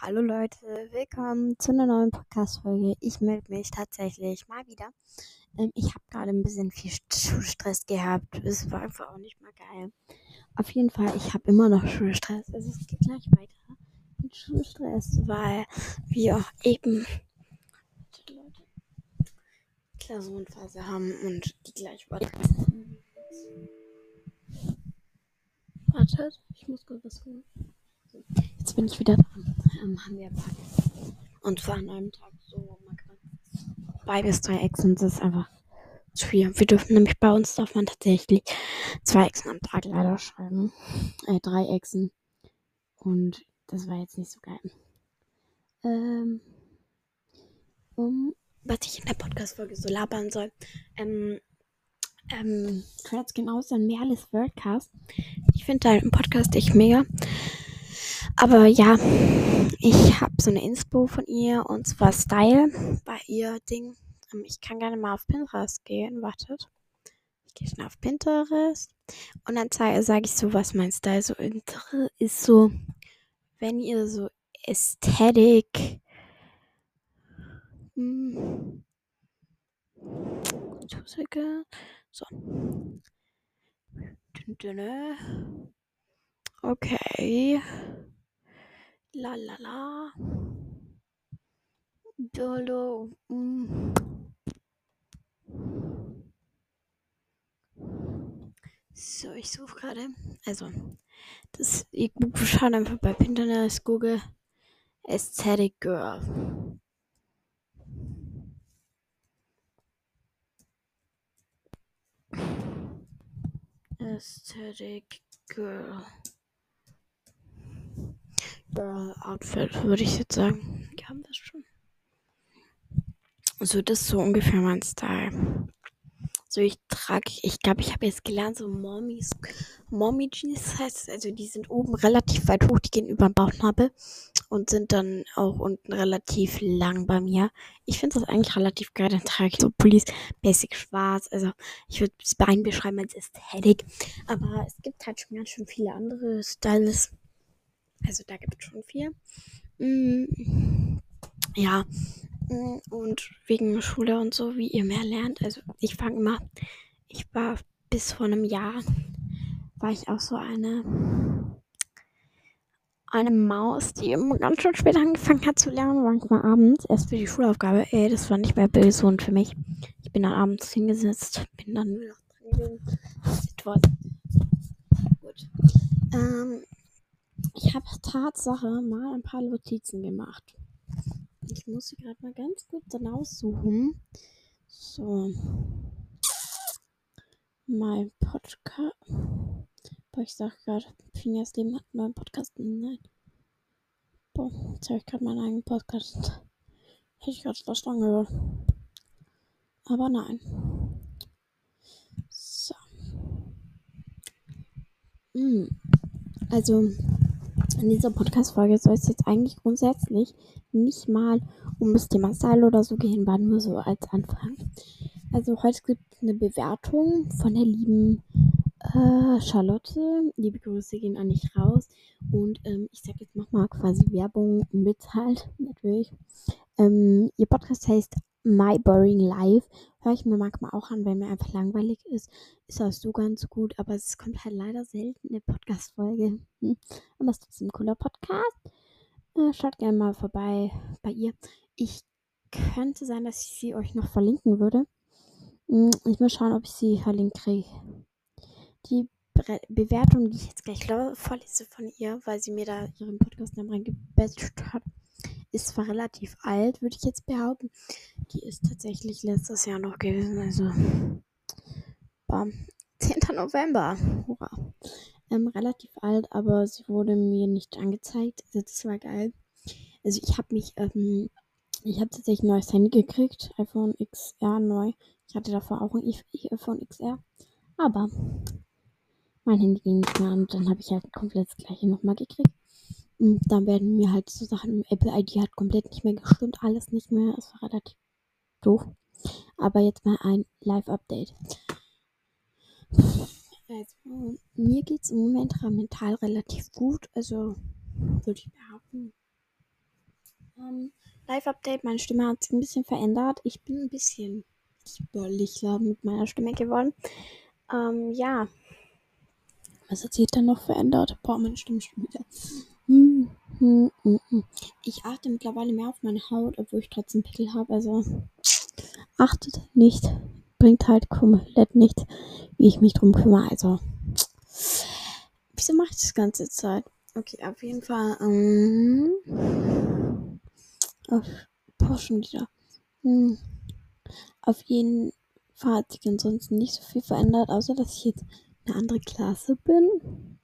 Hallo, Leute, willkommen zu einer neuen Podcast-Folge. Ich melde mich tatsächlich mal wieder. Ähm, ich habe gerade ein bisschen viel Schulstress gehabt. Es war einfach auch nicht mal geil. Auf jeden Fall, ich habe immer noch Schulstress. Also es geht gleich weiter mit Schulstress, weil wir eben Leute, Klausurenphase haben und die gleich weiter. Wartet, ich muss kurz was holen. Bin ich wieder da. Ähm, haben wir Und zwar an einem Tag so zwei bis drei Echsen. Das ist einfach zu viel. Wir dürfen nämlich bei uns darf man tatsächlich zwei Echsen am Tag leider schreiben. Äh, drei Echsen. Und das war jetzt nicht so geil. Ähm, um, was ich in der Podcast-Folge so labern soll. Ähm, ähm, hört genau an Merles Worldcast. Ich finde deinen Podcast echt mega. Aber ja, ich habe so eine Inspo von ihr und zwar Style bei ihr Ding. Ähm, ich kann gerne mal auf Pinterest gehen. Wartet. Ich gehe schon auf Pinterest. Und dann sage ich so, was mein Style so ist. So, wenn ihr so Ästhetik. Hm, so. Okay. La la la. Dolo. Mm. So, ich suche gerade. Also, das, ich schaue einfach bei Pinterest, Google Aesthetic Girl. Aesthetic Girl. Outfit, würde ich jetzt sagen. Die haben das schon. So, das ist so ungefähr mein Style. So, ich trage, ich glaube, ich habe jetzt gelernt, so Mommies, Mommy Jeans heißt Also, die sind oben relativ weit hoch, die gehen über den Bauchnabel und sind dann auch unten relativ lang bei mir. Ich finde das eigentlich relativ geil. Dann trage ich so Pullis, basic schwarz. Also, ich würde das Bein beschreiben als Ästhetik. Aber es gibt halt schon ganz schön viele andere Styles. Also da gibt es schon viel. Mm, ja. Mm, und wegen Schule und so, wie ihr mehr lernt. Also ich fange immer, ich war bis vor einem Jahr, war ich auch so eine, eine Maus, die immer ganz schön spät angefangen hat zu lernen, manchmal abends, erst für die Schulaufgabe. Ey, das war nicht mehr und für mich. Ich bin dann abends hingesetzt, bin dann noch dran gewesen. Gut. Ähm, ich habe Tatsache mal ein paar Notizen gemacht. Ich muss sie gerade mal ganz gut dann aussuchen. So. Mein Podcast. Boah, ich sag gerade, Phineas Leben hat einen neuen Podcast. Nein. Boah, jetzt habe ich gerade meinen eigenen Podcast. Hätte ich gerade was dran gehört. Aber nein. So. Hm. Also, in dieser Podcast-Folge soll es jetzt eigentlich grundsätzlich nicht mal um das Thema Style oder so gehen, war nur so als Anfang. Also heute gibt es eine Bewertung von der lieben äh, Charlotte. Liebe Grüße gehen an dich raus. Und ähm, ich sage jetzt nochmal quasi Werbung mit halt, natürlich. Ähm, ihr Podcast heißt My Boring Life. Höre ich mir manchmal auch an, wenn mir einfach langweilig ist. Ist auch so ganz gut, aber es kommt halt leider selten eine Podcast-Folge. Hm. Aber es ist trotzdem ein cooler Podcast. Äh, schaut gerne mal vorbei bei ihr. Ich könnte sein, dass ich sie euch noch verlinken würde. Hm, ich muss schauen, ob ich sie verlinkt kriege. Die Be Bewertung, die ich jetzt gleich vorlese von ihr, weil sie mir da ihren Podcast-Namen reingebasht hat, ist zwar relativ alt, würde ich jetzt behaupten. Die ist tatsächlich letztes Jahr noch gewesen. Also, bam. 10. November. Hurra. Ähm, relativ alt, aber sie wurde mir nicht angezeigt. Also, das war geil. Also, ich habe mich, ähm, ich habe tatsächlich ein neues Handy gekriegt. iPhone XR neu. Ich hatte davor auch ein iPhone XR. Aber mein Handy ging nicht mehr und dann habe ich halt komplett das gleiche nochmal gekriegt. Und dann werden mir halt so Sachen, Apple ID hat komplett nicht mehr gestimmt, alles nicht mehr. Es war relativ doof. Aber jetzt mal ein Live-Update. Also, mir geht es im Moment mental relativ gut. Also, würde ich behaupten. Ähm, Live-Update, meine Stimme hat sich ein bisschen verändert. Ich bin ein bisschen lieblich mit meiner Stimme geworden. Ähm, ja. Was hat sich dann noch verändert? Boah, meine Stimme schon wieder. Hm, hm, hm, ich achte mittlerweile mehr auf meine Haut, obwohl ich trotzdem Pickel habe. Also achtet nicht. Bringt halt komplett nichts, wie ich mich drum kümmere. Also. Wieso mache ich das ganze Zeit? Okay, auf jeden Fall. Ähm, auf, boah, schon wieder. Hm. Auf jeden Fall hat sich ansonsten nicht so viel verändert, außer dass ich jetzt eine andere Klasse bin.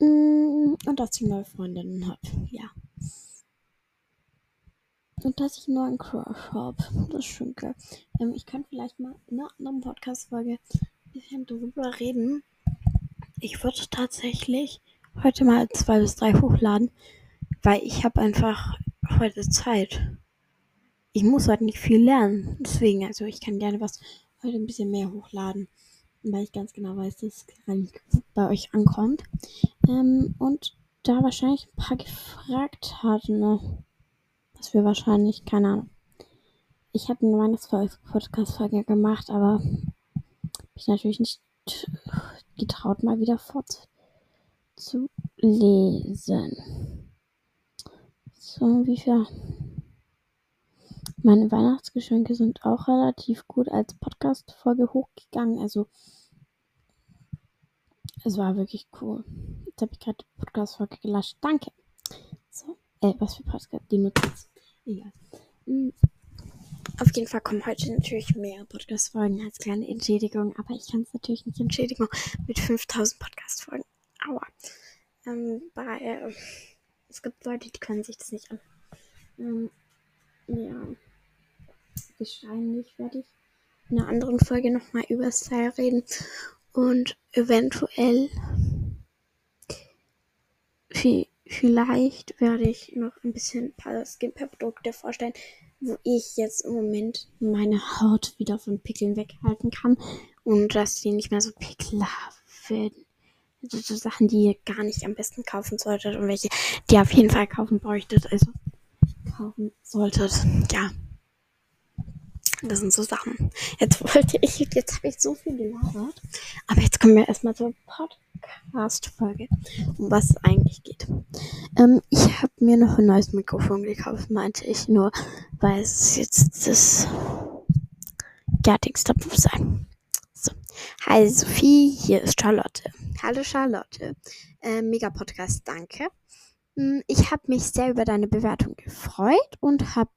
Mm, und dass ich neue Freundinnen habe. Ja. Und dass ich einen neuen Crush habe. Das ist schön geil. Ähm, ich kann vielleicht mal in einer anderen Podcast-Folge ein bisschen darüber reden. Ich würde tatsächlich heute mal zwei bis drei hochladen, weil ich habe einfach heute Zeit. Ich muss heute nicht viel lernen. Deswegen, also ich kann gerne was heute ein bisschen mehr hochladen weil ich ganz genau weiß, dass es bei euch ankommt. Ähm, und da wahrscheinlich ein paar gefragt hatten, was wir wahrscheinlich, keine Ahnung. Ich hatte eine Weihnachts-Podcast-Folge gemacht, aber mich natürlich nicht getraut, mal wieder fortzulesen. So, wie viel? Meine Weihnachtsgeschenke sind auch relativ gut als Podcast-Folge hochgegangen. Also es war wirklich cool. Jetzt habe ich gerade die Podcast-Folge gelöscht. Danke. So. Äh, was für Podcast? Die Notiz. Egal. Mhm. Auf jeden Fall kommen heute natürlich mehr Podcast-Folgen als kleine Entschädigung. Aber ich kann es natürlich nicht entschädigen mit 5000 Podcast-Folgen. Aua. Ähm, bei, äh, es gibt Leute, die können sich das nicht an. Ähm, ja. Wahrscheinlich werde ich in einer anderen Folge nochmal über Style reden und eventuell vielleicht werde ich noch ein bisschen ein paar Skincare-Produkte vorstellen, wo ich jetzt im Moment meine Haut wieder von Pickeln weghalten kann und dass die nicht mehr so pickelhaft werden. Also so Sachen, die ihr gar nicht am besten kaufen solltet und welche, die ihr auf jeden Fall kaufen bräuchtet, also kaufen solltet. Ja. Das sind so Sachen. Jetzt wollte ich, jetzt habe ich so viel gelabert. Aber jetzt kommen wir erstmal zur Podcast-Folge, um was es eigentlich geht. Ähm, ich habe mir noch ein neues Mikrofon gekauft, meinte ich nur, weil es jetzt das fertigste sein. So. Hi Sophie, hier ist Charlotte. Hallo Charlotte. Äh, mega Podcast, danke. Hm, ich habe mich sehr über deine Bewertung gefreut und habe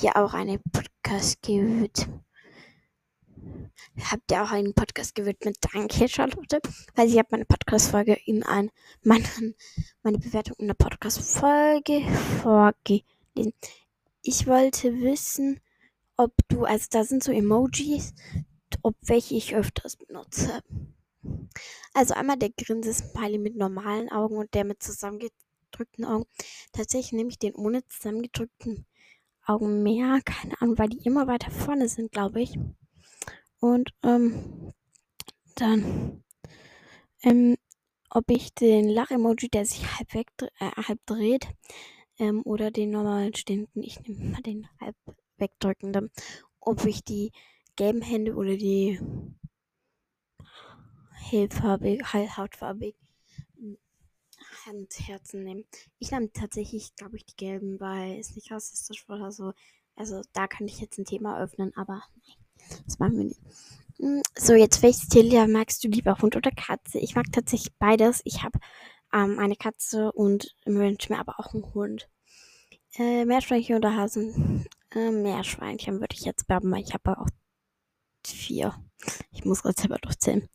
dir auch eine Podcast gewidmet. Habt ihr auch einen Podcast gewidmet? Danke, Charlotte. Weil sie hat meine Podcast-Folge in ein, meine, meine Bewertung in der Podcast-Folge vorgelesen. Ich wollte wissen, ob du, also da sind so Emojis, ob welche ich öfters benutze. Also einmal der Grinse-Smiley mit normalen Augen und der mit zusammengedrückten Augen. Tatsächlich nehme ich den ohne zusammengedrückten Augen mehr. Keine Ahnung, weil die immer weiter vorne sind, glaube ich. Und ähm, dann, ähm, ob ich den Lach-Emoji, der sich halb, weg, äh, halb dreht, ähm, oder den normalen stehenden, ich nehme mal den halb wegdrückenden, ob ich die gelben Hände oder die hellfarbig, hautfarbig Handherzen nehmen. Ich nehme tatsächlich, glaube ich, die gelben, weil es nicht rassistisch oder so. Also da kann ich jetzt ein Thema öffnen, aber nein, das machen wir nicht. Hm, so, jetzt welches Tier magst du lieber, Hund oder Katze? Ich mag tatsächlich beides. Ich habe ähm, eine Katze und wünsche mir aber auch einen Hund. Äh, Meerschweinchen oder Hasen? Äh, Meerschweinchen würde ich jetzt behaupten, weil ich habe auch vier. Ich muss gerade selber durchzählen.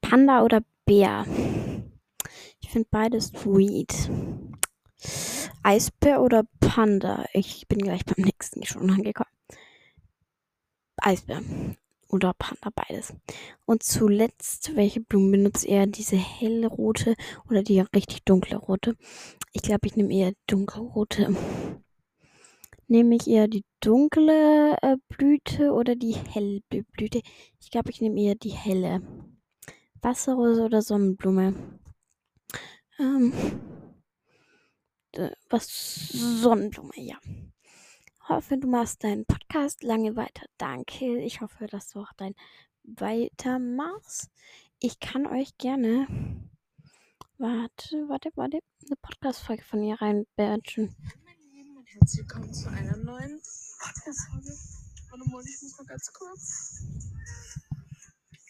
Panda oder Bär? Ich finde beides sweet. Eisbär oder Panda? Ich bin gleich beim nächsten schon angekommen. Eisbär oder Panda, beides. Und zuletzt, welche Blumen benutzt ihr? Diese hellrote oder die richtig dunkle rote? Ich glaube, ich nehme eher dunkelrote. Nehme ich eher die dunkle äh, Blüte oder die helle Blüte? Ich glaube, ich nehme eher die helle. Wasserrose oder Sonnenblume? Ähm, äh, was Sonnenblume, ja. Hoffe, du machst deinen Podcast lange weiter. Danke. Ich hoffe, dass du auch dein weitermachst. Ich kann euch gerne. Warte, warte, warte. Eine Podcast-Folge von ihr reinbatchen. Meine Lieben und herzlich willkommen zu einer neuen Podcast-Folge. Warte mal, ich muss mal ganz kurz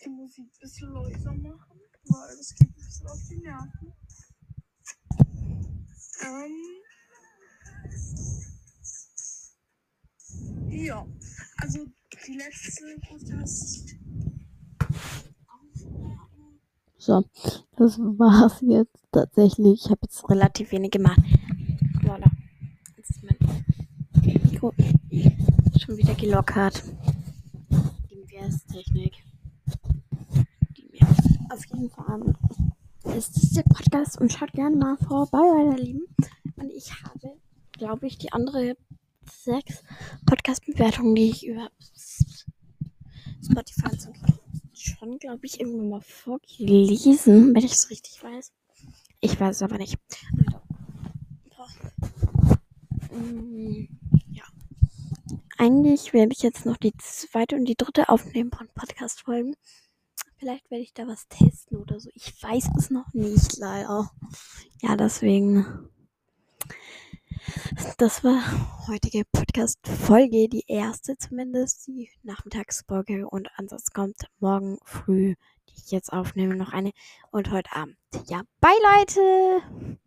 die Musik ein bisschen leiser machen, weil das geht ein bisschen auf die Nerven. Ähm. Ja, also die letzte Podcast. So, das war's jetzt tatsächlich. Ich habe jetzt relativ wenig gemacht. Voilà. Jetzt ist mein Mikro schon wieder gelockert. Die MWS-Technik. Die mir auf jeden Fall ist das der Podcast und schaut gerne mal vorbei, meine Lieben. Und ich habe, glaube ich, die andere sechs Podcast-Bewertungen, die ich über Spotify schon, glaube ich, irgendwann mal vorgelesen, wenn ich es richtig weiß. Ich weiß es aber nicht. Mm, ja. Eigentlich werde ich jetzt noch die zweite und die dritte aufnehmen von Podcast-Folgen. Vielleicht werde ich da was testen oder so. Ich weiß es noch nicht, leider. Ja, deswegen. Das war heutige Podcast-Folge, die erste zumindest, die Nachmittagsfolge. Und ansonsten kommt morgen früh, die ich jetzt aufnehme, noch eine. Und heute Abend. Ja, bye Leute!